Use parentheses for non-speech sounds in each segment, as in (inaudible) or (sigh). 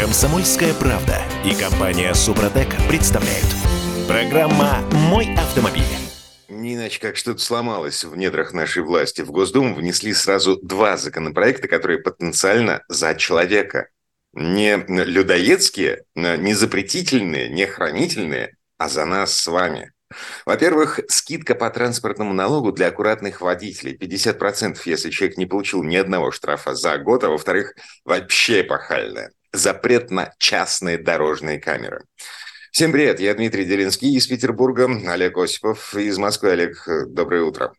Комсомольская правда и компания Супротек представляют. Программа «Мой автомобиль». Не как что-то сломалось в недрах нашей власти. В Госдуму внесли сразу два законопроекта, которые потенциально за человека. Не людоедские, не запретительные, не хранительные, а за нас с вами. Во-первых, скидка по транспортному налогу для аккуратных водителей 50%, если человек не получил ни одного штрафа за год, а во-вторых, вообще эпохальная. Запрет на частные дорожные камеры. Всем привет, я Дмитрий Делинский из Петербурга, Олег Осипов из Москвы. Олег, доброе утро.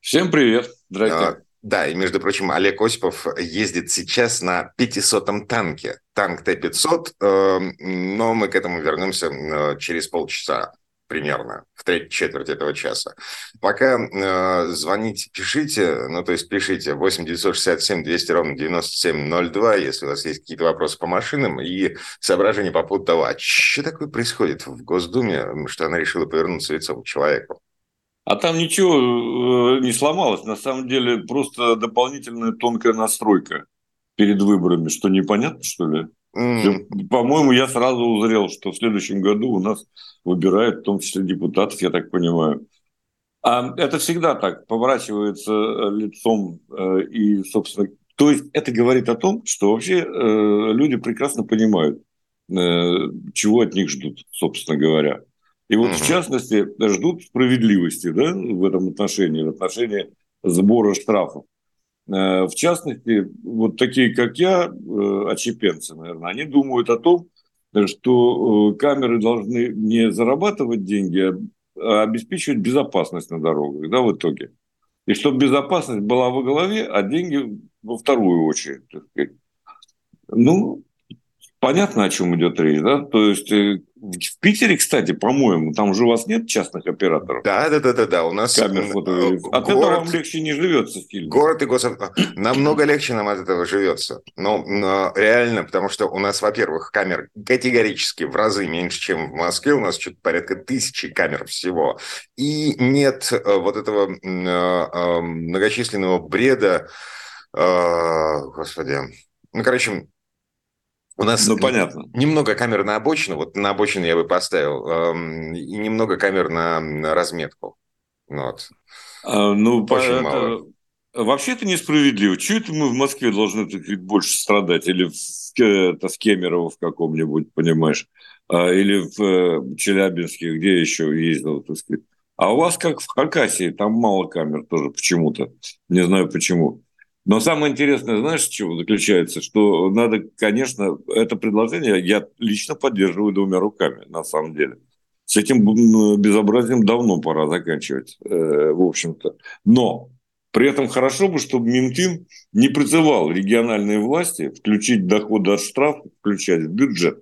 Всем привет, здравствуйте. А, да, и, между прочим, Олег Осипов ездит сейчас на 500-м танке. Танк Т-500, э, но мы к этому вернемся э, через полчаса примерно в третьей четверти этого часа. Пока э, звоните, пишите, ну, то есть пишите 8 967 200 ровно 9702, если у вас есть какие-то вопросы по машинам и соображения по поводу того, а что такое происходит в Госдуме, что она решила повернуться лицом к человеку. А там ничего э, не сломалось. На самом деле просто дополнительная тонкая настройка перед выборами. Что непонятно, что ли? Mm. По-моему, я сразу узрел, что в следующем году у нас выбирают, в том числе депутатов, я так понимаю. А это всегда так, поворачивается э, лицом э, и, собственно, то есть это говорит о том, что вообще э, люди прекрасно понимают, чего от них ждут, собственно говоря. И вот, mm в частности, ждут справедливости да, в этом отношении, в отношении сбора штрафов. В частности, вот такие, как я, отщепенцы, наверное, они думают о том, что э, камеры должны не зарабатывать деньги, а обеспечивать безопасность на дорогах, да, в итоге. И чтобы безопасность была во главе, а деньги во вторую очередь. Ну, понятно, о чем идет речь, да? То есть э, в Питере, кстати, по-моему, там же у вас нет частных операторов. Да, да, да, да, да. У нас камер фото. Э, от город, этого вам легче не живется в фильме. Город и госав... (clears throat) Намного легче нам от этого живется. Но, но реально, потому что у нас, во-первых, камер категорически в разы меньше, чем в Москве. У нас что-то порядка тысячи камер всего. И нет э, вот этого многочисленного бреда, господи, ну, короче, у нас ну, понятно. немного камер на обочину, вот на обочину я бы поставил, эм, и немного камер на, разметку. Вот. А, ну, Очень это... мало. Вообще это несправедливо. Чего это мы в Москве должны так сказать, больше страдать? Или в, это, в Кемерово в каком-нибудь, понимаешь? А, или в э, Челябинске, где еще ездил, так сказать. А у вас как в Хакасии, там мало камер тоже почему-то. Не знаю почему. Но самое интересное, знаешь, в чем заключается? Что надо, конечно, это предложение я лично поддерживаю двумя руками, на самом деле. С этим безобразием давно пора заканчивать, э, в общем-то. Но при этом хорошо бы, чтобы Минфин не призывал региональные власти включить доходы от штрафов, включать в бюджет.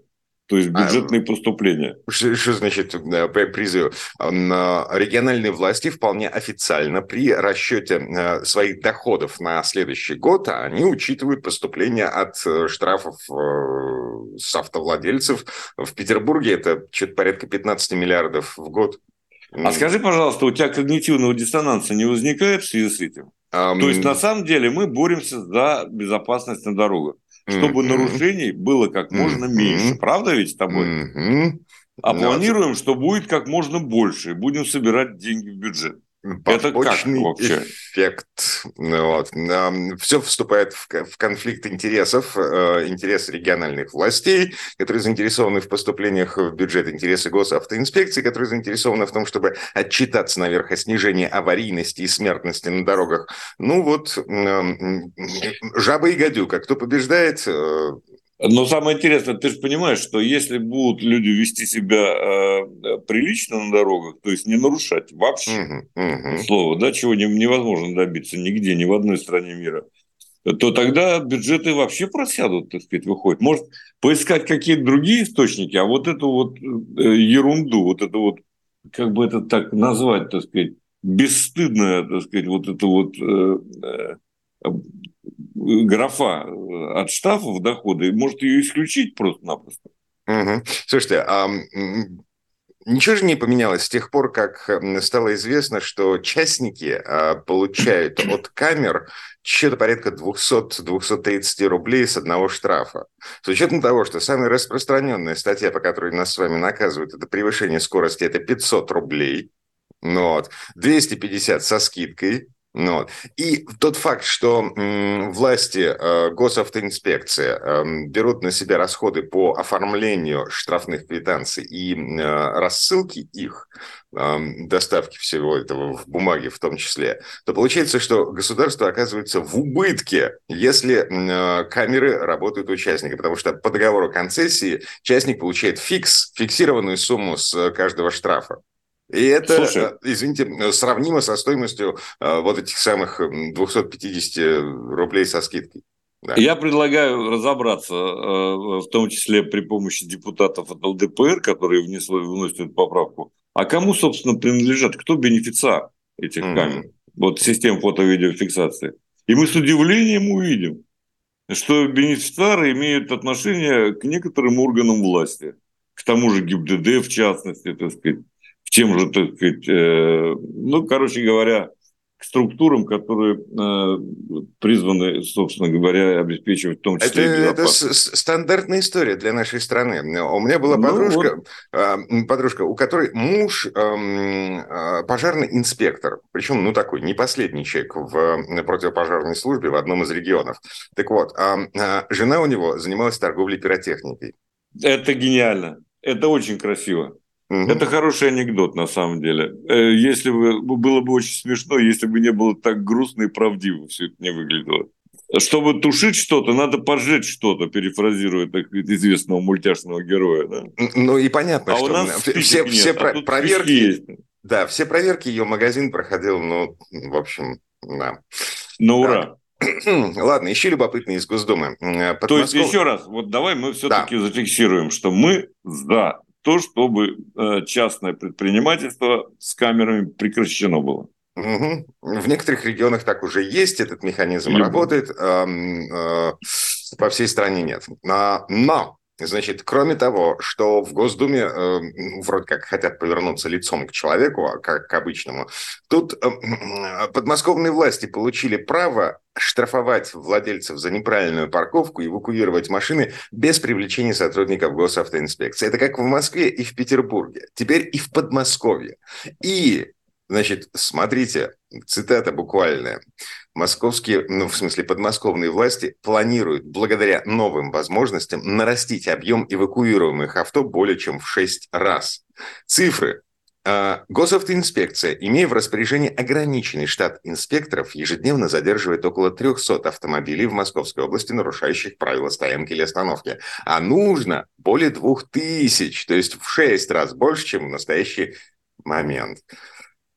То есть а, бюджетные а, поступления. Что, что значит э, призыв? Региональные власти вполне официально при расчете э, своих доходов на следующий год они учитывают поступления от э, штрафов с автовладельцев. В Петербурге это что-то порядка 15 миллиардов в год. А скажи, пожалуйста, у тебя когнитивного диссонанса не возникает в связи с этим? Um... То есть, на самом деле, мы боремся за безопасность на дорогах чтобы mm-hmm. нарушений было как можно mm-hmm. меньше. Правда ведь с тобой? Mm-hmm. А планируем, что будет как можно больше. Будем собирать деньги в бюджет. Это как вообще? эффект. Вот. Все вступает в конфликт интересов, э, интересы региональных властей, которые заинтересованы в поступлениях в бюджет, интересы госавтоинспекции, которые заинтересованы в том, чтобы отчитаться наверх о снижении аварийности и смертности на дорогах. Ну вот, жаба и гадюка. Кто побеждает, э, но самое интересное, ты же понимаешь, что если будут люди вести себя э, прилично на дорогах, то есть не нарушать вообще uh-huh, uh-huh. слово, да, чего не, невозможно добиться нигде, ни в одной стране мира, то тогда бюджеты вообще просядут, так сказать, выходит. Может, поискать какие-то другие источники, а вот эту вот э, ерунду, вот это вот, как бы это так назвать, так сказать, бесстыдное, так сказать, вот это вот э, э, графа э, от штрафов дохода, может ее исключить просто-напросто. Угу. Слушайте, а Ничего же не поменялось с тех пор, как стало известно, что частники а, получают (coughs) от камер что-то порядка 200-230 рублей с одного штрафа. С учетом того, что самая распространенная статья, по которой нас с вами наказывают, это превышение скорости, это 500 рублей. Ну вот. 250 со скидкой, вот. И тот факт, что власти, э, госавтоинспекция э, берут на себя расходы по оформлению штрафных квитанций и э, рассылки их, э, доставки всего этого в бумаге в том числе, то получается, что государство оказывается в убытке, если э, камеры работают у участника, потому что по договору концессии частник получает фикс, фиксированную сумму с каждого штрафа. И это, Слушай, э, извините, сравнимо со стоимостью э, вот этих самых 250 рублей со скидкой. Да. Я предлагаю разобраться, э, в том числе при помощи депутатов от ЛДПР, которые внесли, вносят эту поправку. А кому, собственно, принадлежат? Кто бенефициар этих mm-hmm. камер? Вот систем фото-видеофиксации. И мы с удивлением увидим, что бенефициары имеют отношение к некоторым органам власти. К тому же ГИБДД, в частности, так сказать тем же, так сказать, э, ну, короче говоря, к структурам, которые э, призваны, собственно говоря, обеспечивать в том числе это, это стандартная история для нашей страны. У меня была ну, подружка, вот. э, подружка, у которой муж э, э, пожарный инспектор, причем, ну, такой, не последний человек в противопожарной службе в одном из регионов. Так вот, э, э, жена у него занималась торговлей пиротехникой. Это гениально. Это очень красиво. Угу. Это хороший анекдот, на самом деле. Э, если бы было бы очень смешно, если бы не было так грустно и правдиво все это не выглядело. Чтобы тушить что-то, надо поджечь что-то, перефразируя так известного мультяшного героя. Да? Ну и понятно, а что у нас все, нет, все а про- проверки, есть. да, все проверки ее магазин проходил, ну, в общем, да. Ну, ура. (clears throat) Ладно, еще любопытно из Госдумы. Подмосков... То есть, еще раз, вот давай мы все-таки да. зафиксируем, что мы за то, чтобы э, частное предпринимательство с камерами прекращено было. Угу. В некоторых регионах так уже есть, этот механизм Любовь. работает, э, э, по всей стране нет. Но Значит, кроме того, что в Госдуме э, вроде как хотят повернуться лицом к человеку, а как к обычному, тут э, подмосковные власти получили право штрафовать владельцев за неправильную парковку эвакуировать машины без привлечения сотрудников госавтоинспекции. Это как в Москве и в Петербурге, теперь и в Подмосковье. И Значит, смотрите, цитата буквальная. Московские, ну, в смысле, подмосковные власти планируют благодаря новым возможностям нарастить объем эвакуируемых авто более чем в 6 раз. Цифры. А, госавтоинспекция, имея в распоряжении ограниченный штат инспекторов, ежедневно задерживает около 300 автомобилей в Московской области, нарушающих правила стоянки или остановки. А нужно более 2000, то есть в 6 раз больше, чем в настоящий момент.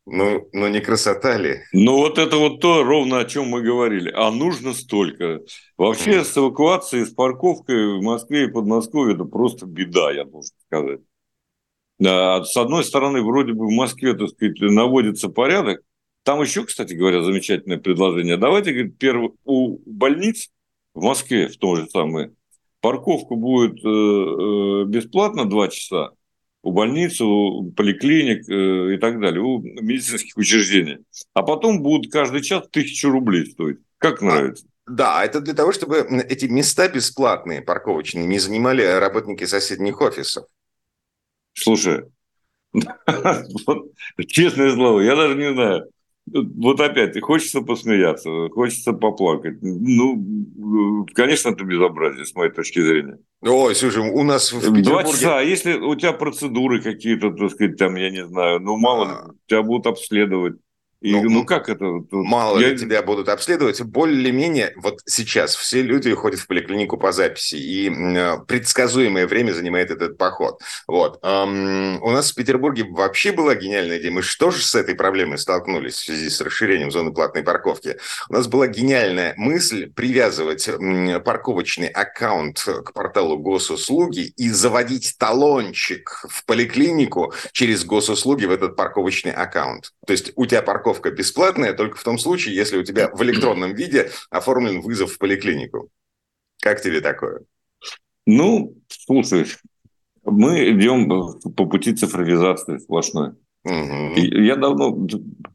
Ну, ну не красота ли? Ну вот это вот то, ровно о чем мы говорили. А нужно столько. Вообще mm. с эвакуацией, с парковкой в Москве и Подмосковье это просто беда, я должен сказать. Да, с одной стороны, вроде бы в Москве, так сказать, наводится порядок. Там еще, кстати говоря, замечательное предложение. Давайте, говорит, перв... у больниц в Москве, в том же самом, парковка будет э, э, бесплатно 2 часа, у больниц, у поликлиник э, и так далее, у медицинских учреждений. А потом будут каждый час тысячу рублей стоить. Как а, нравится? А, да, это для того, чтобы эти места бесплатные, парковочные, не занимали работники соседних офисов. Слушай, (laughs) честное слово, я даже не знаю вот опять, хочется посмеяться, хочется поплакать. Ну, конечно, это безобразие, с моей точки зрения. Ой, слушай, у нас в Петербурге... Два часа, а если у тебя процедуры какие-то, так сказать, там, я не знаю, ну, мало а... тебя будут обследовать. И, ну, ну как это? Мало я... ли тебя будут обследовать. Более-менее вот сейчас все люди ходят в поликлинику по записи, и предсказуемое время занимает этот поход. Вот. Um, у нас в Петербурге вообще была гениальная идея. Мы что же с этой проблемой столкнулись в связи с расширением зоны платной парковки? У нас была гениальная мысль привязывать парковочный аккаунт к порталу госуслуги и заводить талончик в поликлинику через госуслуги в этот парковочный аккаунт. То есть у тебя парковка парковка бесплатная только в том случае, если у тебя в электронном виде оформлен вызов в поликлинику. Как тебе такое? Ну, слушай, Мы идем по пути цифровизации сплошной. Угу. Я давно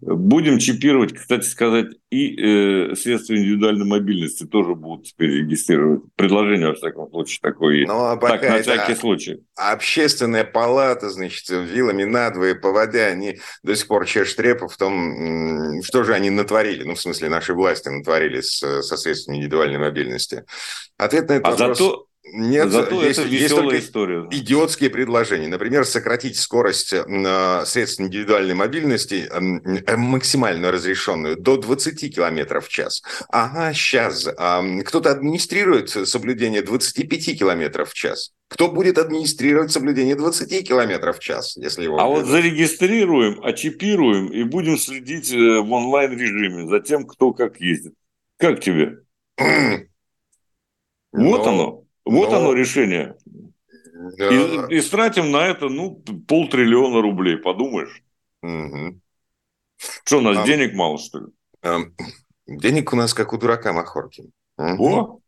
будем чипировать, кстати сказать, и э, средства индивидуальной мобильности тоже будут теперь регистрировать. Предложение, во всяком случае, такое есть. Ну, а так, на всякий случай. Общественная палата, значит, вилами надвое по воде, они до сих пор чешут репу в том, что же они натворили, ну, в смысле, наши власти натворили с, со средствами индивидуальной мобильности. Ответ на этот а вопрос... Зато нет, Зато есть, это есть только история. идиотские предложения. Например, сократить скорость э, средств индивидуальной мобильности э, максимально разрешенную до 20 км в час. Ага, сейчас. Э, кто-то администрирует соблюдение 25 км в час. Кто будет администрировать соблюдение 20 км в час, если его... А вот зарегистрируем, очипируем и будем следить э, в онлайн-режиме за тем, кто как ездит. Как тебе? Вот Но... оно. Вот Но... оно решение. И, и стратим на это, ну, полтриллиона рублей, подумаешь. Угу. Что, у нас а, денег мало, что ли? А, денег у нас как у дурака Махорки. Угу.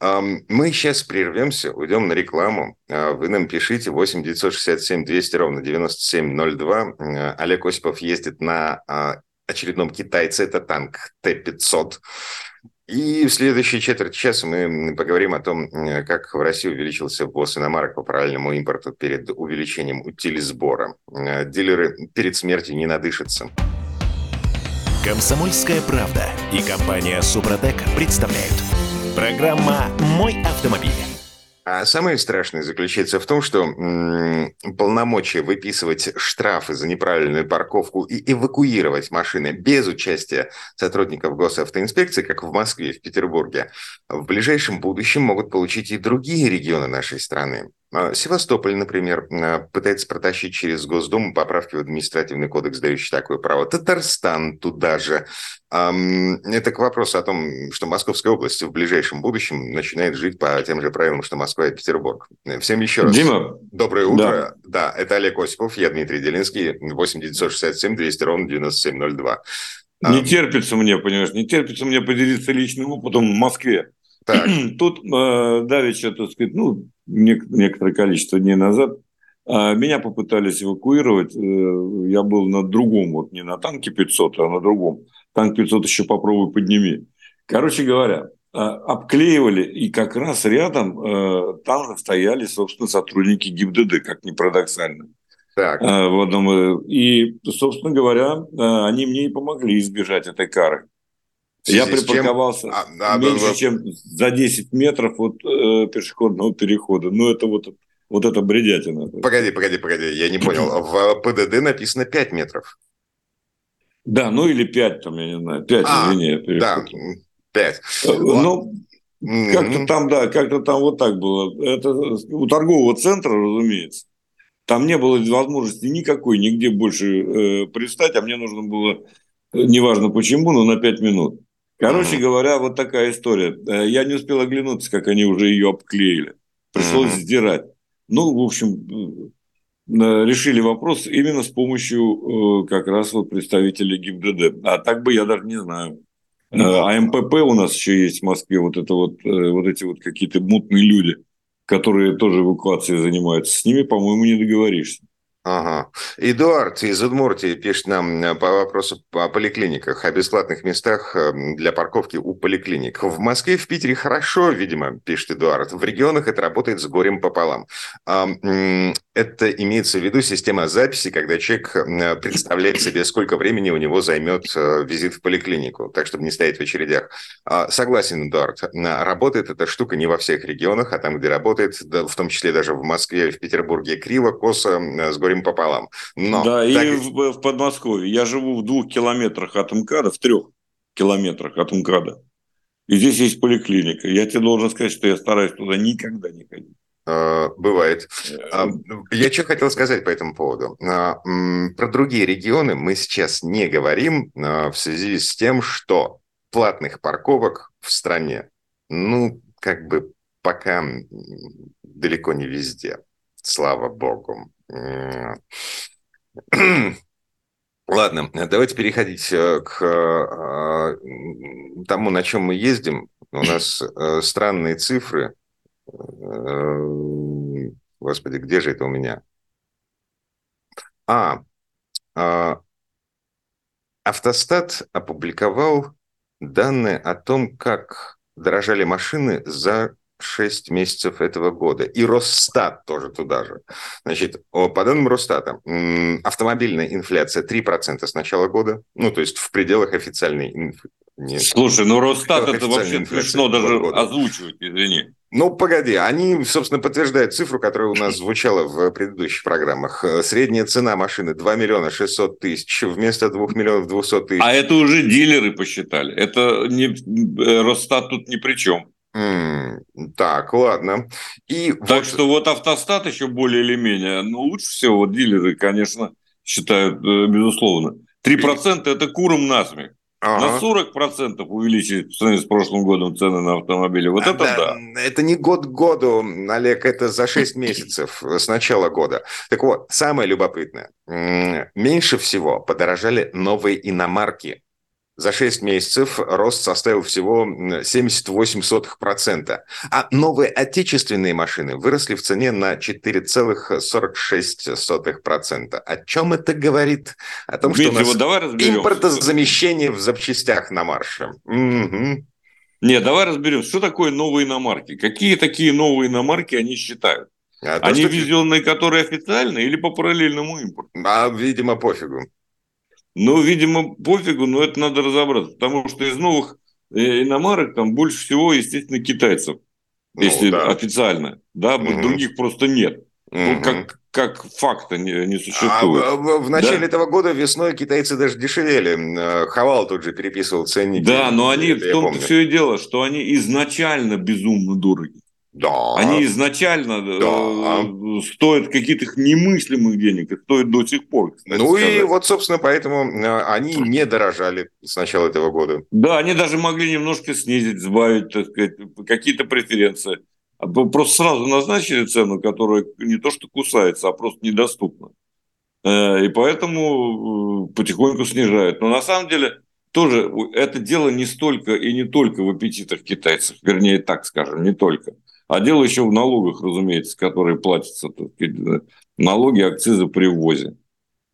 Мы сейчас прервемся, уйдем на рекламу. А, вы нам пишите 8 967 200 ровно 9702. Олег Осипов ездит на очередном китайце, это танк Т-500. И в следующей четверти часа мы поговорим о том, как в России увеличился ввоз иномарок по параллельному импорту перед увеличением утилизбора. Э, дилеры перед смертью не надышатся. Комсомольская правда и компания Супротек представляют. Программа «Мой автомобиль». А самое страшное заключается в том, что м- полномочия выписывать штрафы за неправильную парковку и эвакуировать машины без участия сотрудников госавтоинспекции, как в Москве и в Петербурге, в ближайшем будущем могут получить и другие регионы нашей страны. А, Севастополь, например, а, пытается протащить через Госдуму поправки в административный кодекс, дающий такое право. Татарстан туда же. Это к вопросу о том, что Московская область в ближайшем будущем начинает жить по тем же правилам, что Москва и Петербург. Всем еще раз Дима, доброе утро. Да. да, это Олег Осипов, я Дмитрий Делинский, 8 967 200 ровно 9702. Не терпится мне, понимаешь, не терпится мне поделиться личным опытом в Москве. Так. (clears throat) Тут э, давеча, так сказать, ну, некоторое количество дней назад а, меня попытались эвакуировать. Э, я был на другом, вот не на танке 500, а на другом. Танк 500 еще попробуй подними. Короче говоря, а, обклеивали, и как раз рядом э, там же стояли, собственно, сотрудники ГИБДД, как ни парадоксально. Так. А, в одном, э, и, собственно говоря, они мне и помогли избежать этой кары. Я припарковался чем... а, меньше, а, чем за 10 метров от э, пешеходного перехода. Ну, это вот, вот это бредятина. Погоди, погоди, погоди, я не понял. (clears throat) В ПДД написано 5 метров. Да, ну или 5, там, я не знаю, 5, а, извини. Да, 5. Э, ну, как-то там, да, как-то там вот так было. Это у торгового центра, разумеется. Там не было возможности никакой нигде больше э, пристать, а мне нужно было, э, неважно почему, но на 5 минут. Короче говоря, вот такая история. Э, я не успел оглянуться, как они уже ее обклеили. Пришлось сдирать. Ну, в общем, э, решили вопрос именно с помощью э, как раз вот представителей ГИБДД. А так бы я даже не знаю. А МПП у нас еще есть в Москве, вот это вот, вот эти вот какие-то мутные люди, которые тоже эвакуацией занимаются. С ними, по-моему, не договоришься. Ага. Эдуард из Удмуртии пишет нам э, по вопросу о поликлиниках, о бесплатных местах эм, для парковки у поликлиник. В Москве, в Питере хорошо, видимо, пишет Эдуард. В регионах это работает с горем пополам. Это имеется в виду система записи, когда человек э, представляет себе, сколько времени у него займет э, визит в поликлинику, так, чтобы не стоять в очередях. А, согласен, Эдуард. Работает эта штука не во всех регионах, а там, где работает, в том числе даже в Москве, в Петербурге, криво, косо, с горем горем пополам. Но, да, так... и в, в Подмосковье. Я живу в двух километрах от МКАДа, в трех километрах от МКАДа. И здесь есть поликлиника. Я тебе должен сказать, что я стараюсь туда никогда не ходить. А, бывает. А, я что хотел сказать по этому поводу. А, про другие регионы мы сейчас не говорим в связи с тем, что платных парковок в стране, ну, как бы пока далеко не везде, слава богу. (clears throat) Ладно, давайте переходить э, к э, тому, на чем мы ездим. У (clears throat) нас э, странные цифры. Господи, где же это у меня? А, а Автостат опубликовал данные о том, как дорожали машины за 6 месяцев этого года. И Росстат тоже туда же. Значит, по данным Росстата, автомобильная инфляция 3% с начала года, ну, то есть в пределах официальной инфляции. Слушай, ну Росстат это вообще смешно даже года. озвучивать, извини. Ну, погоди, они, собственно, подтверждают цифру, которая у нас звучала в предыдущих программах. Средняя цена машины 2 миллиона 600 тысяч вместо 2 миллионов 200 тысяч. А это уже дилеры посчитали. Это не, э, Росстат тут ни при чем. Так, ладно. И так вот... что вот автостат еще более или менее, ну, лучше всего вот дилеры, конечно, считают, э, безусловно. 3% это куром насмех. Ага. На 40% увеличить сравнении с прошлым годом цены на автомобили. Вот а, это да, да. Это не год к году, Олег, это за 6 месяцев с начала года. Так вот, самое любопытное. Меньше всего подорожали новые иномарки. За 6 месяцев рост составил всего 78%. А новые отечественные машины выросли в цене на 4,46%. О чем это говорит? О том, Дмитрий, что у нас вот давай импортозамещение в запчастях на марше. Угу. Нет, давай разберем, что такое новые иномарки. Какие такие новые иномарки они считают? А они то, что... ввезенные, которые официальные или по параллельному импорту? А, видимо, пофигу. Ну, видимо, пофигу, но это надо разобраться, потому что из новых э, иномарок там больше всего, естественно, китайцев, ну, если да. официально, да, угу. других просто нет. Угу. Ну, как, как факта не, не существует. А, в, в начале да? этого года весной китайцы даже дешевели. Э, Хавал тут же переписывал ценники. Да, но они, в том-то все и дело, что они изначально безумно дороги. Да. Они изначально э, да. стоят каких-то немыслимых денег, и стоят до сих пор. Ну сказать. и вот, собственно, поэтому э, они не дорожали с начала этого года. Да, они даже могли немножко снизить, сбавить, так сказать, какие-то преференции. А просто сразу назначили цену, которая не то что кусается, а просто недоступна. Э, и поэтому потихоньку снижают. Но на самом деле тоже это дело не столько и не только в аппетитах китайцев, вернее, так скажем, не только. А дело еще в налогах, разумеется, которые платятся. Налоги, акцизы при ввозе.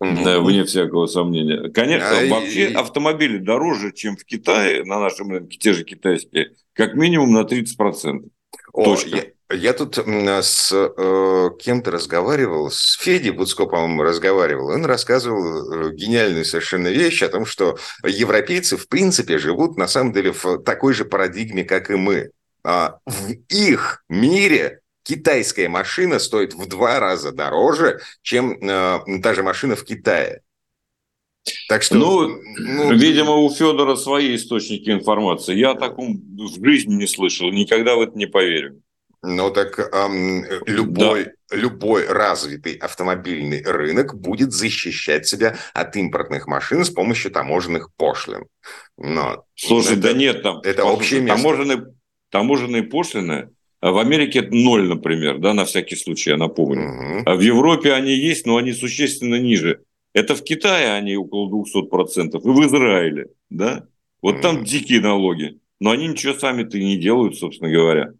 Угу. Вне всякого сомнения. Конечно, а вообще и... автомобили дороже, чем в Китае, на нашем рынке, те же китайские, как минимум на 30%. О, Точка. Я, я тут с э, кем-то разговаривал, с Федей Буцко, по-моему, разговаривал. Он рассказывал э, гениальную совершенно вещь о том, что европейцы, в принципе, живут на самом деле в такой же парадигме, как и мы. А, в их мире китайская машина стоит в два раза дороже, чем э, та же машина в Китае. Так что, ну, ну, видимо, у Федора свои источники информации. Я о таком в жизни не слышал, никогда в это не поверю. Ну так эм, любой, да. любой развитый автомобильный рынок будет защищать себя от импортных машин с помощью таможенных пошлин. Но Слушай, это, да нет там. Это общее место. Таможенные таможенные пошлины а в Америке это ноль, например, да, на всякий случай, я напомню. Угу. В Европе они есть, но они существенно ниже. Это в Китае они около 200%, и в Израиле, да. Вот угу. там дикие налоги, но они ничего сами-то и не делают, собственно говоря.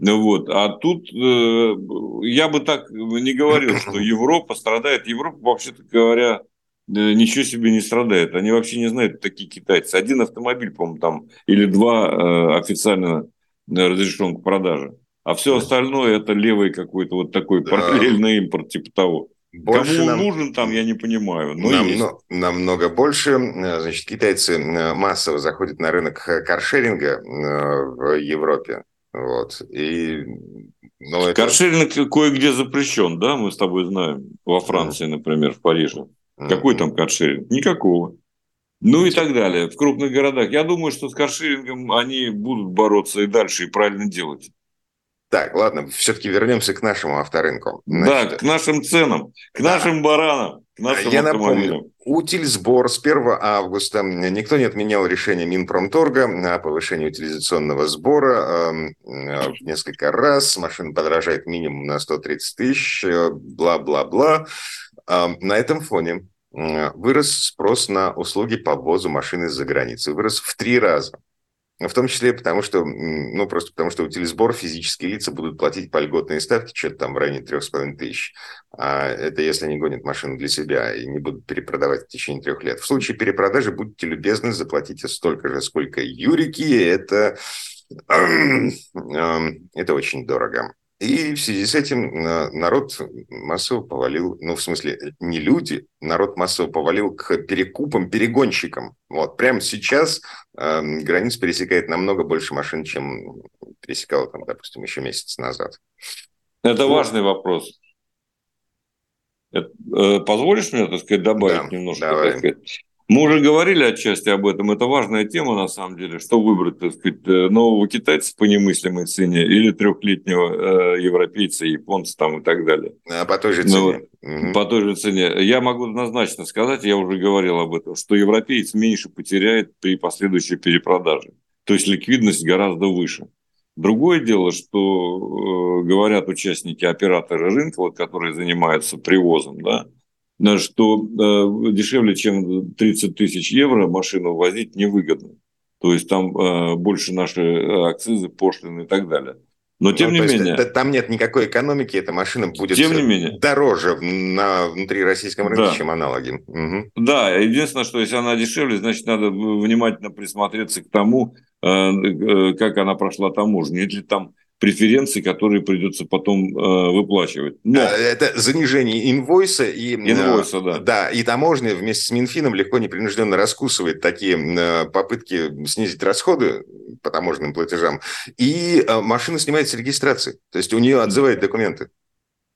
Ну вот. А тут э, я бы так не говорил, что (clears throat) Европа страдает. Европа, вообще-то говоря, э, ничего себе не страдает. Они вообще не знают, такие китайцы. Один автомобиль, по-моему, там, или два э, официально разрешен к продаже. А все остальное это левый какой-то вот такой да. параллельный импорт типа того. Больше Кому нам... нужен там, я не понимаю. Но нам, есть. намного больше. Значит, китайцы э, массово заходят на рынок каршеринга э, в Европе. Вот. И, ну, это... Каршеринг кое-где запрещен, да, мы с тобой знаем. Во Франции, mm. например, в Париже. Mm. Какой там каршеринг? Никакого. Ну и так далее. В крупных городах. Я думаю, что с каршерингом они будут бороться и дальше, и правильно делать. Так, ладно, все-таки вернемся к нашему авторынку. Значит, да, к нашим ценам, к да. нашим баранам, к нашим Я напомню, утильсбор с 1 августа. Никто не отменял решение Минпромторга о повышении утилизационного сбора эм, э, несколько раз. Машина подорожает минимум на 130 тысяч, э, бла-бла-бла. Э, на этом фоне вырос спрос на услуги по ввозу машины из-за границы. Вырос в три раза. В том числе потому, что, ну, просто потому, что утилизбор физические лица будут платить по льготной ставке, что-то там в районе трех с половиной тысяч. А это если они гонят машину для себя и не будут перепродавать в течение трех лет. В случае перепродажи будьте любезны, заплатите столько же, сколько юрики. Это, это очень дорого. И в связи с этим э, народ массово повалил, ну, в смысле, не люди, народ массово повалил к перекупам, перегонщикам. Вот, прямо сейчас э, границу пересекает намного больше машин, чем пересекало, там, допустим, еще месяц назад. Это вот. важный вопрос. Это, э, позволишь мне, так сказать, добавить да, немножко? Давай. Так сказать? Мы уже говорили отчасти об этом. Это важная тема, на самом деле, что выбрать, так сказать, э, нового китайца по немыслимой цене или трехлетнего э, европейца, японца там и так далее. А по той же ну цене. Ну, угу. По той же цене. Я могу однозначно сказать, я уже говорил об этом, что европеец меньше потеряет при последующей перепродаже. То есть ликвидность гораздо выше. Другое дело, что э, говорят участники, операторы рынка, вот, которые занимаются привозом, да, что э, дешевле, чем 30 тысяч евро машину возить невыгодно. То есть там э, больше наши э, акцизы, пошлины и так далее. Но тем ну, не менее... Есть, там нет никакой экономики, эта машина будет тем не менее, дороже на внутрироссийском рынке, да. чем аналоги. Угу. Да, единственное, что если она дешевле, значит, надо внимательно присмотреться к тому, как она прошла таможню. Нет ли там преференции, которые придется потом э, выплачивать. Но... Э, это занижение инвойса и... Э, инвойса, да. Да, и таможня вместе с Минфином легко непринужденно раскусывает такие э, попытки снизить расходы по таможенным платежам, и машина снимается с регистрации, то есть у нее отзывают документы.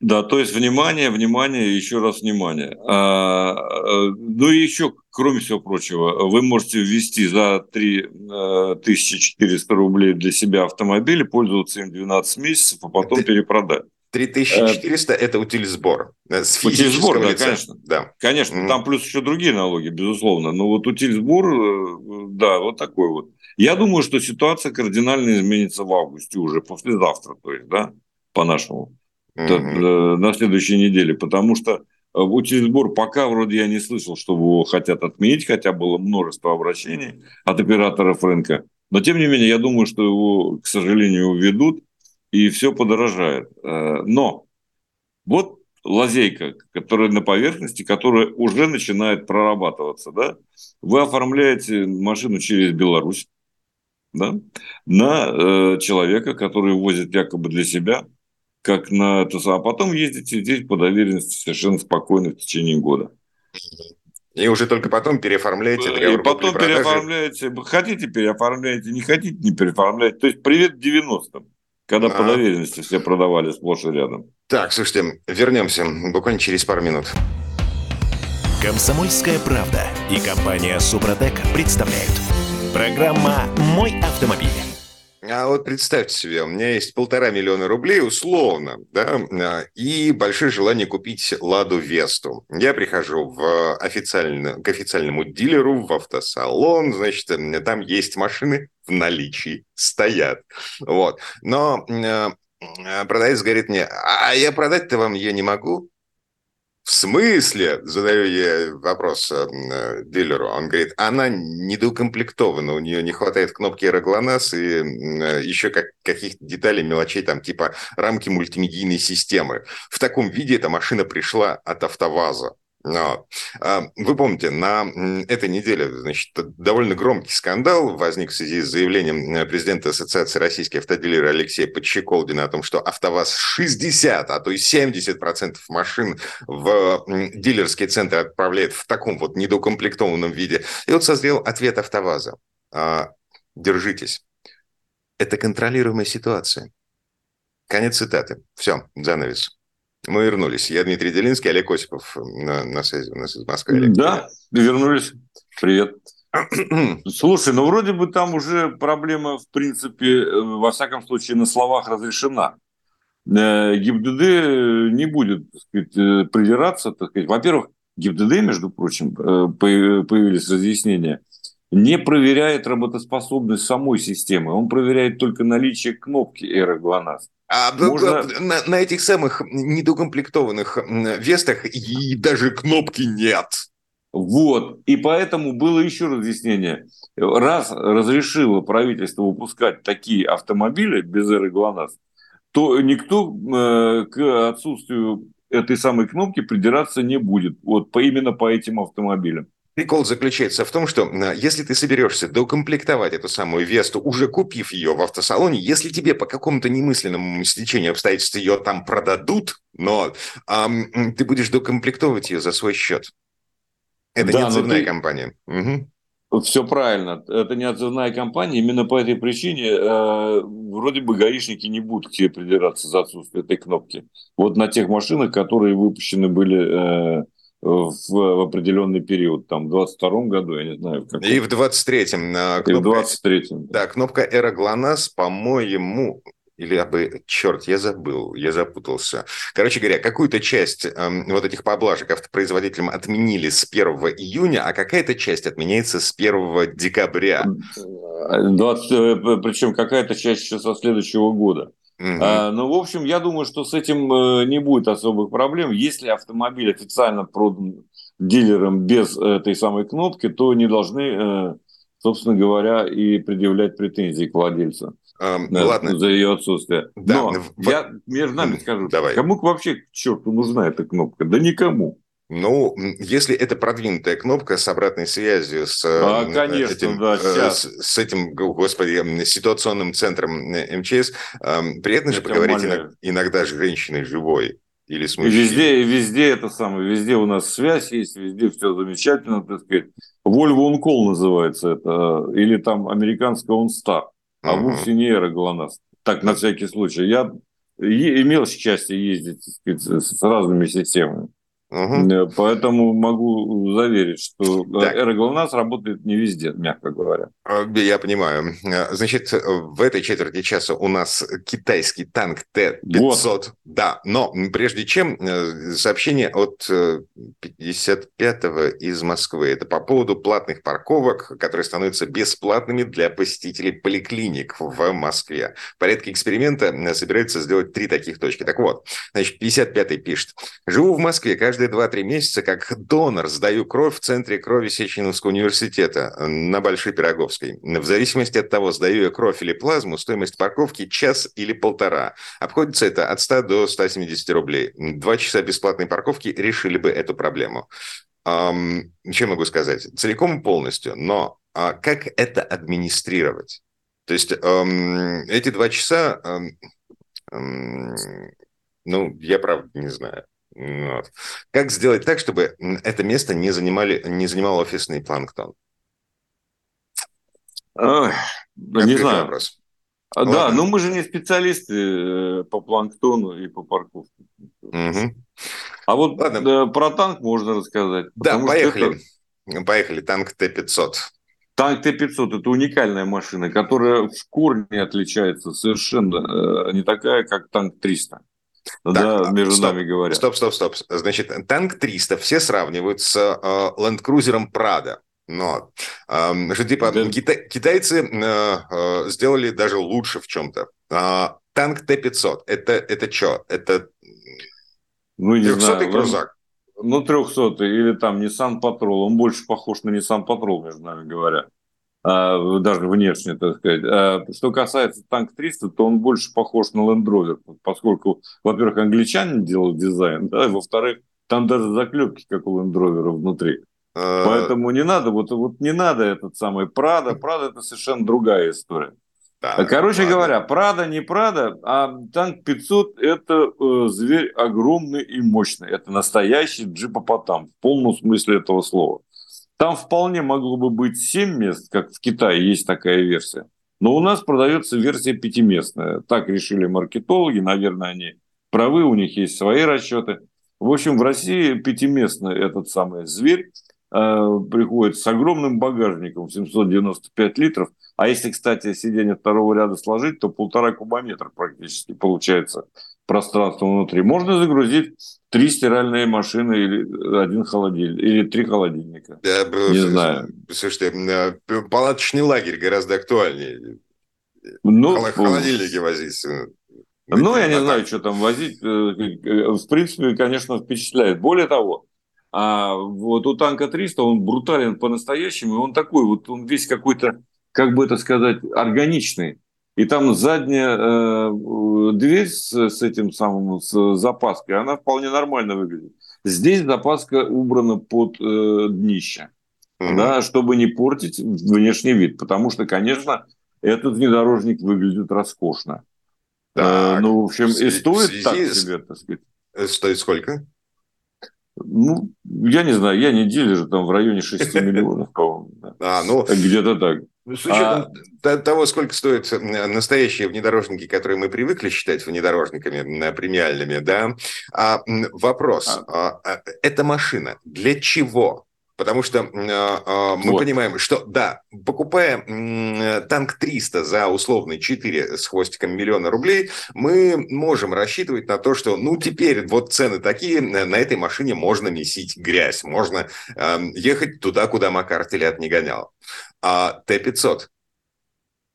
Да, то есть внимание, внимание, еще раз внимание. А, а, ну и еще, кроме всего прочего, вы можете ввести за 3400 а, рублей для себя автомобиль, пользоваться им 12 месяцев, а потом перепродать. 3400 – это утильсбор. Э, с утильсбор, да, конечно. Да. Конечно, mm-hmm. там плюс еще другие налоги, безусловно. Но вот утильсбор, э, да, вот такой вот. Я думаю, что ситуация кардинально изменится в августе уже, послезавтра, то есть, да, по-нашему mm-hmm. на следующей неделе, потому что Утильсбор пока вроде я не слышал, что его хотят отменить, хотя было множество обращений от операторов рынка. Но тем не менее, я думаю, что его, к сожалению, уведут, и все подорожает. Э, но вот лазейка, которая на поверхности, которая уже начинает прорабатываться. Да? Вы оформляете машину через Беларусь да? на э, человека, который возит якобы для себя – как на это, а потом ездите здесь по доверенности совершенно спокойно в течение года. И уже только потом переоформляете договор И потом переоформляете. Хотите, переоформляете, не хотите, не переоформляете. То есть привет 90-м, когда а. по доверенности все продавали сплошь и рядом. Так, слушайте, вернемся буквально через пару минут. Комсомольская правда и компания Супротек представляют. Программа «Мой автомобиль». А вот представьте себе, у меня есть полтора миллиона рублей условно, да, а, и большое желание купить Ладу Весту. Я прихожу в официально, к официальному дилеру в автосалон, значит, там есть машины в наличии, стоят, вот. Но а, продавец говорит мне, а я продать-то вам ее не могу, в смысле? Задаю я вопрос э, дилеру. Он говорит, она недоукомплектована, у нее не хватает кнопки аэроглонасс и э, еще как, каких-то деталей, мелочей, там типа рамки мультимедийной системы. В таком виде эта машина пришла от АвтоВАЗа. Но, а, вы помните, на этой неделе значит, довольно громкий скандал возник в связи с заявлением э, президента Ассоциации российских автодилеров Алексея Подщеколдина о том, что АвтоВАЗ 60, а то и 70% машин в дилерские центры отправляет в таком вот недоукомплектованном виде. И вот созрел ответ АвтоВАЗа. А, держитесь. Это контролируемая ситуация. Конец цитаты. Все, занавес. Мы вернулись. Я Дмитрий Делинский, Олег Осипов на, на связи у нас из Москвы. Олег, да, вернулись. Привет. (clears throat) Слушай, ну вроде бы там уже проблема, в принципе, э, во всяком случае, на словах разрешена. Э, ГИБДД не будет так сказать, э, придираться. Так сказать. Во-первых, ГИБДД, между прочим, появились разъяснения, не проверяет работоспособность самой системы, он проверяет только наличие кнопки ГЛОНАСС. А Можно... на, на этих самых недокомплектованных вестах и даже кнопки нет. Вот. И поэтому было еще разъяснение. Раз разрешило правительство выпускать такие автомобили без эры ГЛОНАСС, то никто э, к отсутствию этой самой кнопки придираться не будет. Вот по, именно по этим автомобилям. Прикол заключается в том, что э, если ты соберешься докомплектовать эту самую Весту, уже купив ее в автосалоне, если тебе по какому-то немысленному стечению обстоятельств ее там продадут, но эм, ты будешь докомплектовать ее за свой счет. Это да, не отзывная ты... компания. Угу. Все правильно. Это не отзывная компания. Именно по этой причине э, вроде бы гаишники не будут к тебе придираться за отсутствие этой кнопки. Вот на тех машинах, которые выпущены были... Э, в, в определенный период, там, в 22 году, я не знаю. В каком. И в 23-м. Кнопка, И в 23-м. Да, кнопка «Эра ГЛОНАСС», по-моему, или абы, черт, я забыл, я запутался. Короче говоря, какую-то часть э, вот этих поблажек автопроизводителям отменили с 1 июня, а какая-то часть отменяется с 1 декабря. 20, э, причем какая-то часть еще со следующего года. Угу. А, ну, в общем, я думаю, что с этим э, не будет особых проблем. Если автомобиль официально продан дилером без этой самой кнопки, то не должны, э, собственно говоря, и предъявлять претензии к владельцу. Um, да, ладно. За ее отсутствие. Да, Но в... я между нами скажу, Давай. кому вообще к черту нужна эта кнопка? Да никому. Ну, если это продвинутая кнопка с обратной связью, с, а, конечно, этим, да, э, с, с этим, господи, ситуационным центром э, МЧС, приятно же поговорить иногда, иногда с женщиной живой. Или с мужчиной. везде, везде это самое, везде у нас связь есть, везде все замечательно, так сказать. Volvo on call называется это, или там американская on star, а uh-huh. вовсе не Эра ГЛОНАСС. Так, на всякий случай. Я имел счастье ездить сказать, с разными системами. Угу. Поэтому могу заверить, что э, так. Работает не везде, мягко говоря. А, я понимаю. Э, значит, в этой четверти часа у нас китайский танк Т-500. Вот. Да, но прежде чем сообщение от 55-го из Москвы. Это по поводу платных парковок, которые становятся бесплатными для посетителей поликлиник в Москве. В порядке эксперимента собирается сделать три таких точки. Так вот, значит, 55-й пишет. Живу в Москве каждый каждые 2-3 месяца как донор сдаю кровь в центре крови Сеченовского университета на Большой Пироговской. В зависимости от того, сдаю я кровь или плазму, стоимость парковки час или полтора. Обходится это от 100 до 170 рублей. Два часа бесплатной парковки решили бы эту проблему. Эм, что могу сказать? Целиком и полностью. Но а как это администрировать? То есть эм, эти два часа, эм, эм, ну, я правда не знаю. Вот. Как сделать так, чтобы это место не, занимали, не занимал офисный планктон? Ой, не знаю. Вопрос. А, да, но мы же не специалисты э, по планктону и по парковке. Угу. А вот Ладно. Да, про танк можно рассказать. Да, поехали. Это... Поехали, танк Т-500. Танк Т-500 – это уникальная машина, которая в корне отличается совершенно, э, не такая, как танк 300. Так, да, между стоп, нами говоря. Стоп, стоп, стоп. Значит, танк 300 все сравнивают с э, ленд-крузером Прада. Но э, что типа да. кита- китайцы э, э, сделали даже лучше в чем-то. Э, танк Т-500 это, это что? Это ну, не 300 знаю, крузак? Ну, 300 или там Nissan Patrol. Он больше похож на Nissan Patrol, между нами говоря. А, даже внешне, так сказать. А, что касается танк 300, то он больше похож на Land Rover, поскольку, во-первых, англичане делают дизайн, да, во-вторых, там даже заклепки, как у Land Rover внутри. А, Поэтому не надо, вот, вот не надо этот самый Прада. Прада это совершенно другая история. Да, Короче ладно. говоря, Прада не Прада, а танк 500 это э, зверь огромный и мощный. Это настоящий джипопотам в полном смысле этого слова. Там вполне могло бы быть 7 мест, как в Китае есть такая версия. Но у нас продается версия пятиместная. Так решили маркетологи, наверное, они правы, у них есть свои расчеты. В общем, в России пятиместный этот самый зверь э, приходит с огромным багажником 795 литров. А если, кстати, сиденье второго ряда сложить, то полтора кубометра практически получается пространство внутри. Можно загрузить три стиральные машины или один холодильник, или три холодильника. Да, не знаю. Слушайте, э, палаточный лагерь гораздо актуальнее. Ну, холодильники возить. Э, ну, я не знаю, что там возить. Э, в принципе, конечно, впечатляет. Более того, А вот у танка 300 он брутален по-настоящему, он такой, вот он весь какой-то, как бы это сказать, органичный. И там задняя э, дверь с, с этим самым с запаской, она вполне нормально выглядит. Здесь запаска убрана под э, днище, mm-hmm. да, чтобы не портить внешний вид, потому что, конечно, этот внедорожник выглядит роскошно. Э, так, э, ну, в общем, и стоит так себе, так сказать. Э, стоит сколько? Ну, я не знаю, я не дилер, там в районе 6 (laughs) миллионов, по-моему. А, ну, Где-то так. Ну, с учетом а... того, сколько стоят настоящие внедорожники, которые мы привыкли считать внедорожниками премиальными, да, а, вопрос. А... А, эта машина для чего? Потому что э, мы вот. понимаем, что да, покупая э, танк 300 за условные 4 с хвостиком миллиона рублей, мы можем рассчитывать на то, что ну теперь вот цены такие, на этой машине можно месить грязь, можно э, ехать туда, куда Макар телят не гонял. А Т-500?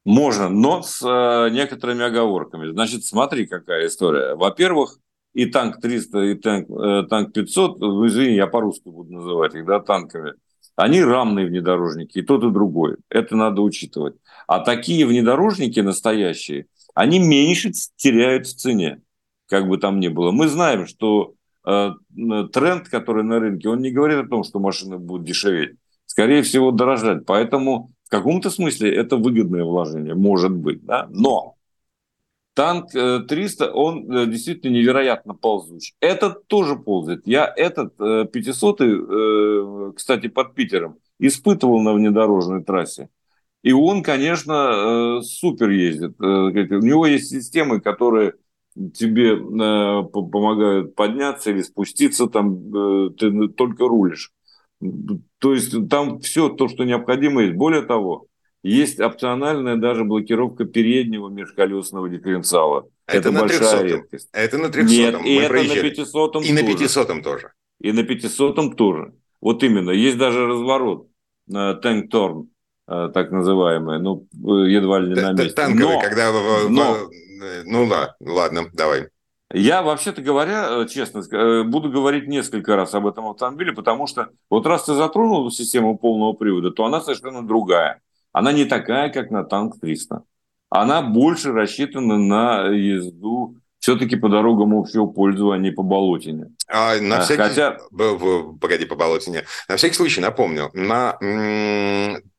Можно, но с э, некоторыми оговорками. Значит, смотри, какая история. Во-первых, и танк 300, и танк, э, танк 500, ну, извини, я по-русски буду называть их, да, танками, они рамные внедорожники, и тот, и другой. Это надо учитывать. А такие внедорожники настоящие, они меньше теряют в цене, как бы там ни было. Мы знаем, что э, тренд, который на рынке, он не говорит о том, что машины будут дешеветь. Скорее всего, дорожать. Поэтому в каком-то смысле это выгодное вложение, может быть. Да? Но Танк 300, э, он э, действительно невероятно ползуч. Этот тоже ползает. Я этот 500, э, кстати, под Питером, испытывал на внедорожной трассе. И он, конечно, супер ездит. У него есть системы, которые тебе помогают подняться или спуститься, там ты только рулишь. То есть там все то, что необходимо есть. Более того, есть опциональная даже блокировка переднего межколесного дифференциала. Это, это на большая 300 редкость. Это на 300 Нет, и это проезжали. на 500 И тоже. на 500 тоже. И на 500 тоже. Вот именно. Есть даже разворот. Torn, э, так называемый. Ну, едва ли не на месте. Танковый, но, когда... Но, ну, да, ладно, давай. Я, вообще-то говоря, э, честно, э, буду говорить несколько раз об этом автомобиле, потому что вот раз ты затронул систему полного привода, то она совершенно другая. Она не такая, как на танк 300. Она больше рассчитана на езду все-таки по дорогам общего пользования, по болотине. А, на всякий... Хотя... Погоди, по болотине. На всякий случай напомню, на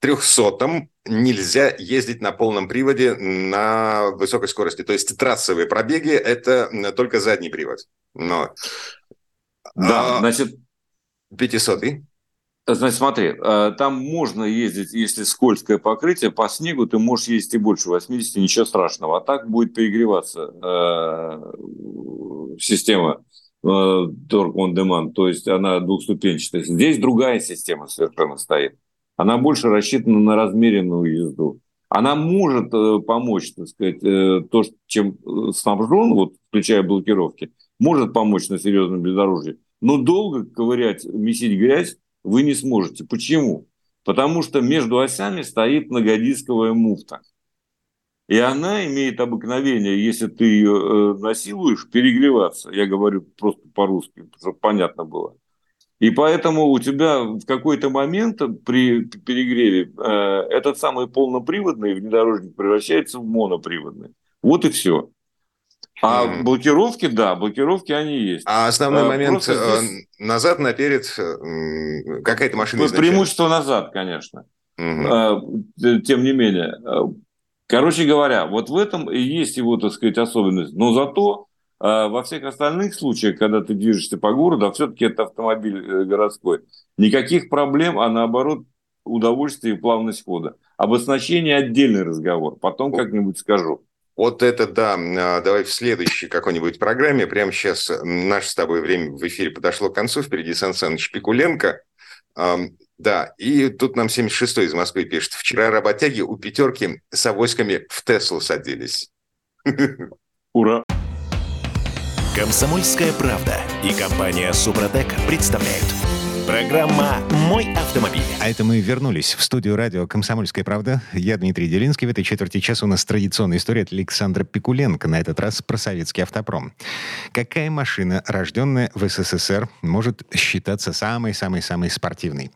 300-м нельзя ездить на полном приводе на высокой скорости. То есть трассовые пробеги – это только задний привод. Но... Да, а... значит... 500-й? Значит, смотри, э, там можно ездить, если скользкое покрытие, по снегу ты можешь ездить и больше 80, ничего страшного. А так будет перегреваться э, система э, Torque on Demand, то есть она двухступенчатая. Здесь другая система совершенно стоит. Она больше рассчитана на размеренную езду. Она может помочь, так сказать, то, чем снабжен, вот, включая блокировки, может помочь на серьезном бездорожье. Но долго ковырять, месить грязь вы не сможете. Почему? Потому что между осями стоит многодисковая муфта. И она имеет обыкновение, если ты ее э, насилуешь, перегреваться. Я говорю просто по-русски, чтобы понятно было. И поэтому у тебя в какой-то момент при перегреве э, этот самый полноприводный внедорожник превращается в моноприводный. Вот и все. А mm. блокировки, да, блокировки они есть. А основной а, момент здесь... Э, назад, наперед, какая-то машина Преимущество назад, конечно. Mm-hmm. Тем не менее. Короче говоря, вот в этом и есть его, так сказать, особенность. Но зато во всех остальных случаях, когда ты движешься по городу, а все-таки это автомобиль э, городской, никаких проблем, а наоборот удовольствие и плавность хода. Об оснащении отдельный разговор, потом как-нибудь скажу. Вот это да. А, давай в следующей какой-нибудь программе. Прямо сейчас наше с тобой время в эфире подошло к концу. Впереди Сан Саныч Пикуленко. Да, и тут нам 76-й из Москвы пишет. Вчера работяги у пятерки с авоськами в Теслу садились. (laughs) Ура! Комсомольская правда и компания Супротек представляют – Программа «Мой автомобиль». А это мы вернулись в студию радио «Комсомольская правда». Я Дмитрий Делинский. В этой четверти часа у нас традиционная история от Александра Пикуленко. На этот раз про советский автопром. Какая машина, рожденная в СССР, может считаться самой-самой-самой спортивной?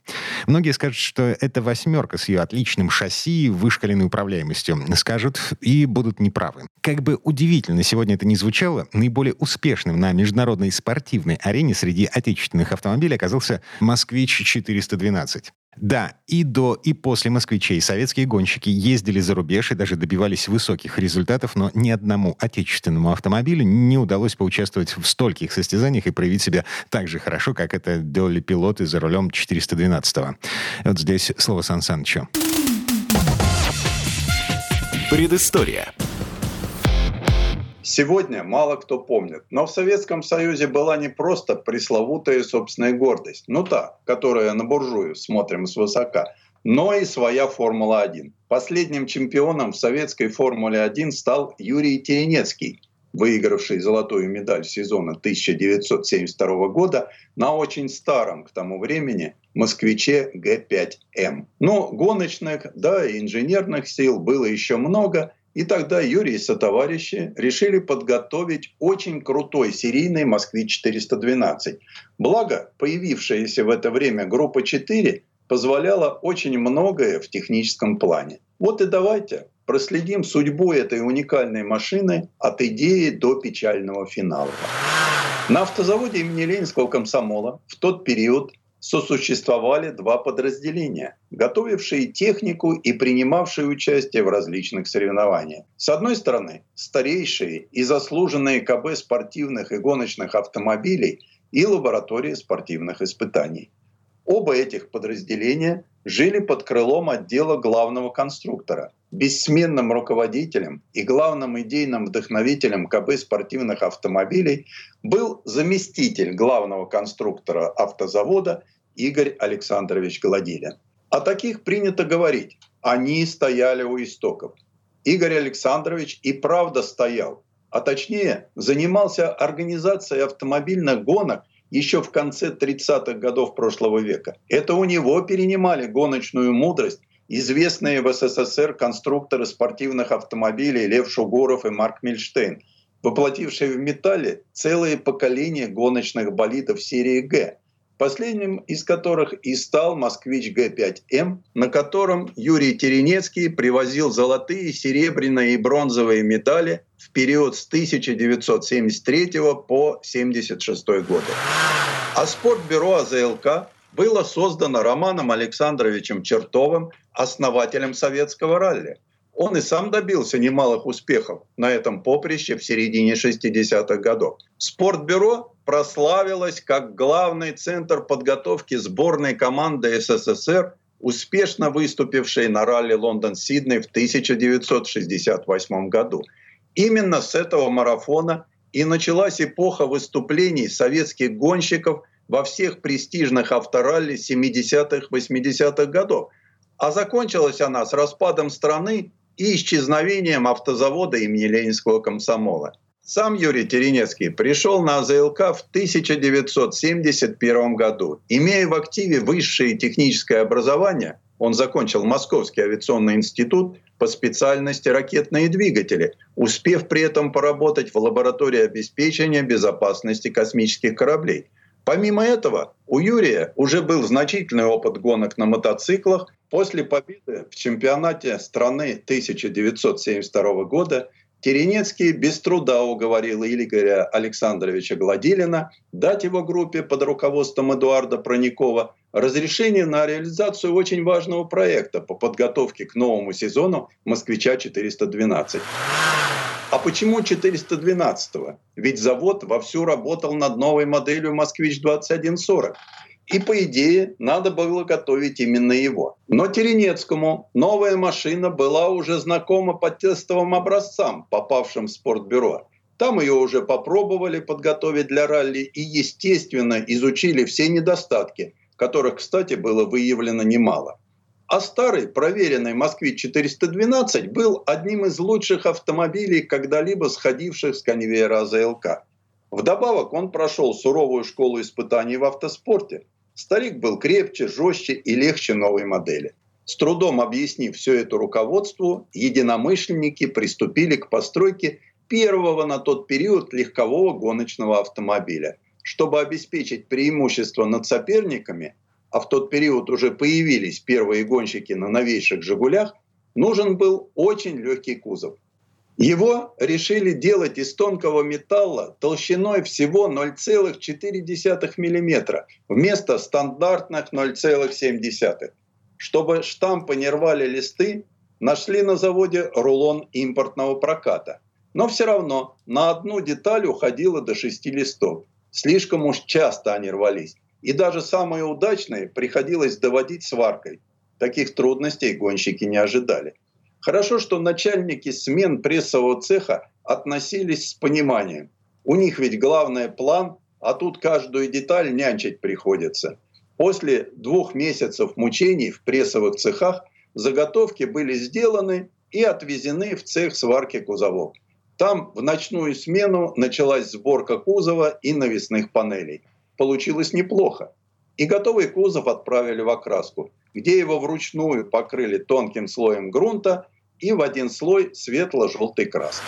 Многие скажут, что это восьмерка с ее отличным шасси и вышкаленной управляемостью. Скажут и будут неправы. Как бы удивительно сегодня это ни звучало, наиболее успешным на международной спортивной арене среди отечественных автомобилей оказался «Москвич-412». Да, и до, и после москвичей советские гонщики ездили за рубеж и даже добивались высоких результатов, но ни одному отечественному автомобилю не удалось поучаствовать в стольких состязаниях и проявить себя так же хорошо, как это делали пилоты за рулем 412-го. Вот здесь слово Сан Санычу. Предыстория. Сегодня мало кто помнит, но в Советском Союзе была не просто пресловутая собственная гордость, ну та, которая на буржую смотрим свысока, но и своя Формула-1. Последним чемпионом в советской Формуле-1 стал Юрий Теренецкий, выигравший золотую медаль сезона 1972 года на очень старом к тому времени москвиче Г5М. Но гоночных, да и инженерных сил было еще много, и тогда Юрий и сотоварищи решили подготовить очень крутой серийный «Москвич-412». Благо, появившаяся в это время группа 4 позволяла очень многое в техническом плане. Вот и давайте проследим судьбу этой уникальной машины от идеи до печального финала. На автозаводе имени Ленинского комсомола в тот период сосуществовали два подразделения, готовившие технику и принимавшие участие в различных соревнованиях. С одной стороны, старейшие и заслуженные КБ спортивных и гоночных автомобилей и лаборатории спортивных испытаний. Оба этих подразделения жили под крылом отдела главного конструктора. Бессменным руководителем и главным идейным вдохновителем КБ спортивных автомобилей был заместитель главного конструктора автозавода Игорь Александрович Гладилин. О таких принято говорить. Они стояли у истоков. Игорь Александрович и правда стоял, а точнее занимался организацией автомобильных гонок еще в конце 30-х годов прошлого века. Это у него перенимали гоночную мудрость известные в СССР конструкторы спортивных автомобилей Лев Шугуров и Марк Мильштейн, воплотившие в металле целые поколения гоночных болидов серии «Г», последним из которых и стал «Москвич Г5М», на котором Юрий Теренецкий привозил золотые, серебряные и бронзовые медали в период с 1973 по 1976 годы. А спортбюро АЗЛК было создано Романом Александровичем Чертовым, основателем советского ралли. Он и сам добился немалых успехов на этом поприще в середине 60-х годов. Спортбюро прославилось как главный центр подготовки сборной команды СССР, успешно выступившей на ралли Лондон-Сидней в 1968 году. Именно с этого марафона и началась эпоха выступлений советских гонщиков во всех престижных авторалли 70-х, 80-х годов. А закончилась она с распадом страны и исчезновением автозавода имени Ленинского комсомола. Сам Юрий Теренецкий пришел на АЗЛК в 1971 году. Имея в активе высшее техническое образование, он закончил Московский авиационный институт по специальности ракетные двигатели, успев при этом поработать в лаборатории обеспечения безопасности космических кораблей. Помимо этого, у Юрия уже был значительный опыт гонок на мотоциклах. После победы в чемпионате страны 1972 года Теренецкий без труда уговорил Игоря Александровича Гладилина дать его группе под руководством Эдуарда Проникова разрешение на реализацию очень важного проекта по подготовке к новому сезону «Москвича-412». А почему 412-го? Ведь завод вовсю работал над новой моделью «Москвич-2140». И, по идее, надо было готовить именно его. Но Теренецкому новая машина была уже знакома по тестовым образцам, попавшим в спортбюро. Там ее уже попробовали подготовить для ралли и, естественно, изучили все недостатки, которых, кстати, было выявлено немало. А старый, проверенный «Москвич-412» был одним из лучших автомобилей, когда-либо сходивших с конвейера АЗЛК. Вдобавок он прошел суровую школу испытаний в автоспорте – Старик был крепче, жестче и легче новой модели. С трудом объяснив все это руководству, единомышленники приступили к постройке первого на тот период легкового гоночного автомобиля. Чтобы обеспечить преимущество над соперниками, а в тот период уже появились первые гонщики на новейших «Жигулях», нужен был очень легкий кузов. Его решили делать из тонкого металла толщиной всего 0,4 мм вместо стандартных 0,7. Чтобы штампы не рвали листы, нашли на заводе рулон импортного проката. Но все равно на одну деталь уходило до 6 листов. Слишком уж часто они рвались. И даже самые удачные приходилось доводить сваркой. Таких трудностей гонщики не ожидали. Хорошо, что начальники смен прессового цеха относились с пониманием. У них ведь главный план, а тут каждую деталь нянчить приходится. После двух месяцев мучений в прессовых цехах заготовки были сделаны и отвезены в цех сварки кузовов. Там в ночную смену началась сборка кузова и навесных панелей. Получилось неплохо. И готовый кузов отправили в окраску где его вручную покрыли тонким слоем грунта и в один слой светло-желтой краски.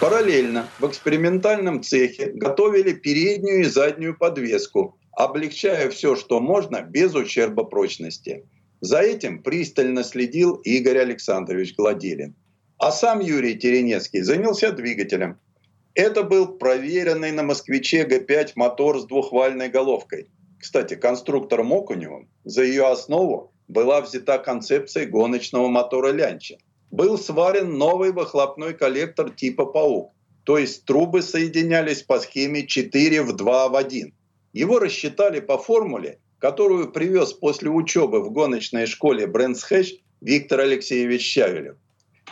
Параллельно в экспериментальном цехе готовили переднюю и заднюю подвеску, облегчая все, что можно, без ущерба прочности. За этим пристально следил Игорь Александрович Гладилин. А сам Юрий Теренецкий занялся двигателем. Это был проверенный на «Москвиче Г5» мотор с двухвальной головкой. Кстати, конструктором Окуневым за ее основу была взята концепция гоночного мотора Лянча. Был сварен новый выхлопной коллектор типа «Паук», то есть трубы соединялись по схеме 4 в 2 в 1. Его рассчитали по формуле, которую привез после учебы в гоночной школе Брэнсхэч Виктор Алексеевич Щавелев.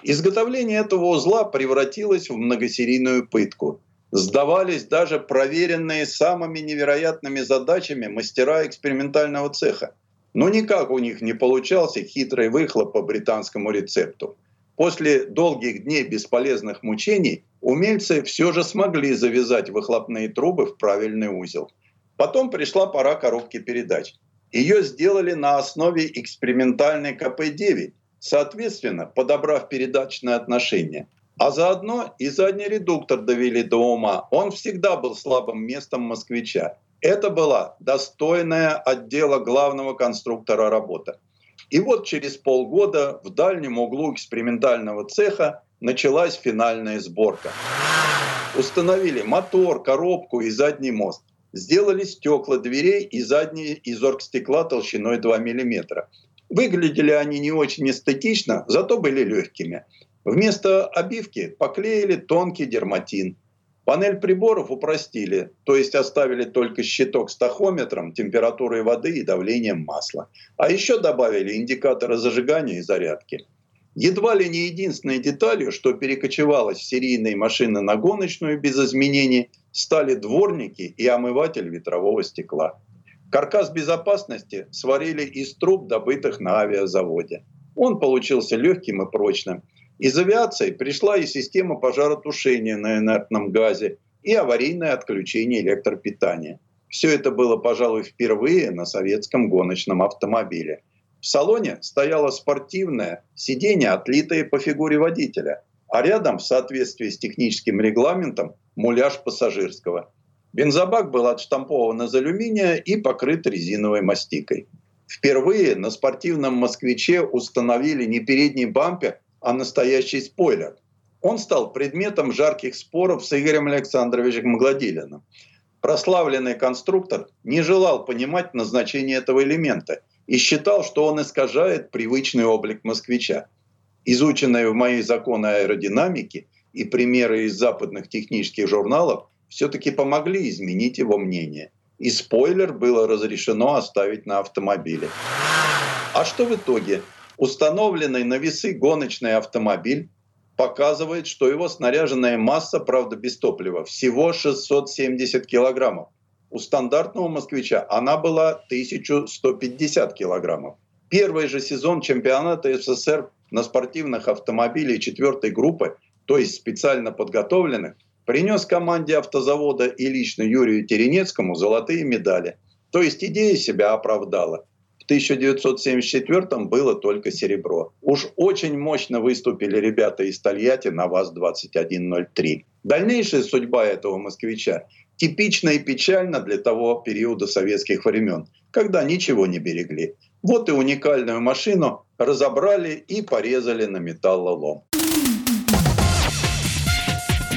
Изготовление этого узла превратилось в многосерийную пытку – сдавались даже проверенные самыми невероятными задачами мастера экспериментального цеха. Но никак у них не получался хитрый выхлоп по британскому рецепту. После долгих дней бесполезных мучений умельцы все же смогли завязать выхлопные трубы в правильный узел. Потом пришла пора коробки передач. Ее сделали на основе экспериментальной КП-9, соответственно, подобрав передачное отношение – а заодно и задний редуктор довели до ума. Он всегда был слабым местом москвича. Это была достойная отдела главного конструктора работа. И вот через полгода в дальнем углу экспериментального цеха началась финальная сборка. Установили мотор, коробку и задний мост. Сделали стекла дверей и задние из оргстекла толщиной 2 мм. Выглядели они не очень эстетично, зато были легкими. Вместо обивки поклеили тонкий дерматин. Панель приборов упростили, то есть оставили только щиток с тахометром, температурой воды и давлением масла. А еще добавили индикаторы зажигания и зарядки. Едва ли не единственной деталью, что перекочевалось с серийной машины на гоночную без изменений, стали дворники и омыватель ветрового стекла. Каркас безопасности сварили из труб, добытых на авиазаводе. Он получился легким и прочным – из авиации пришла и система пожаротушения на инертном газе, и аварийное отключение электропитания. Все это было, пожалуй, впервые на советском гоночном автомобиле. В салоне стояло спортивное сиденье, отлитое по фигуре водителя, а рядом, в соответствии с техническим регламентом, муляж пассажирского. Бензобак был отштампован из алюминия и покрыт резиновой мастикой. Впервые на спортивном «Москвиче» установили не передний бампер, а настоящий спойлер. Он стал предметом жарких споров с Игорем Александровичем Гладилиным. Прославленный конструктор не желал понимать назначение этого элемента и считал, что он искажает привычный облик москвича. Изученные в моей законы аэродинамики и примеры из западных технических журналов все-таки помогли изменить его мнение. И спойлер было разрешено оставить на автомобиле. А что в итоге? Установленный на весы гоночный автомобиль показывает, что его снаряженная масса, правда без топлива, всего 670 килограммов. У стандартного москвича она была 1150 килограммов. Первый же сезон чемпионата СССР на спортивных автомобилях четвертой группы, то есть специально подготовленных, принес команде автозавода и лично Юрию Теренецкому золотые медали. То есть идея себя оправдала. В 1974 было только серебро. Уж очень мощно выступили ребята из Тольятти на ВАЗ-2103. Дальнейшая судьба этого москвича типична и печальна для того периода советских времен, когда ничего не берегли. Вот и уникальную машину разобрали и порезали на металлолом.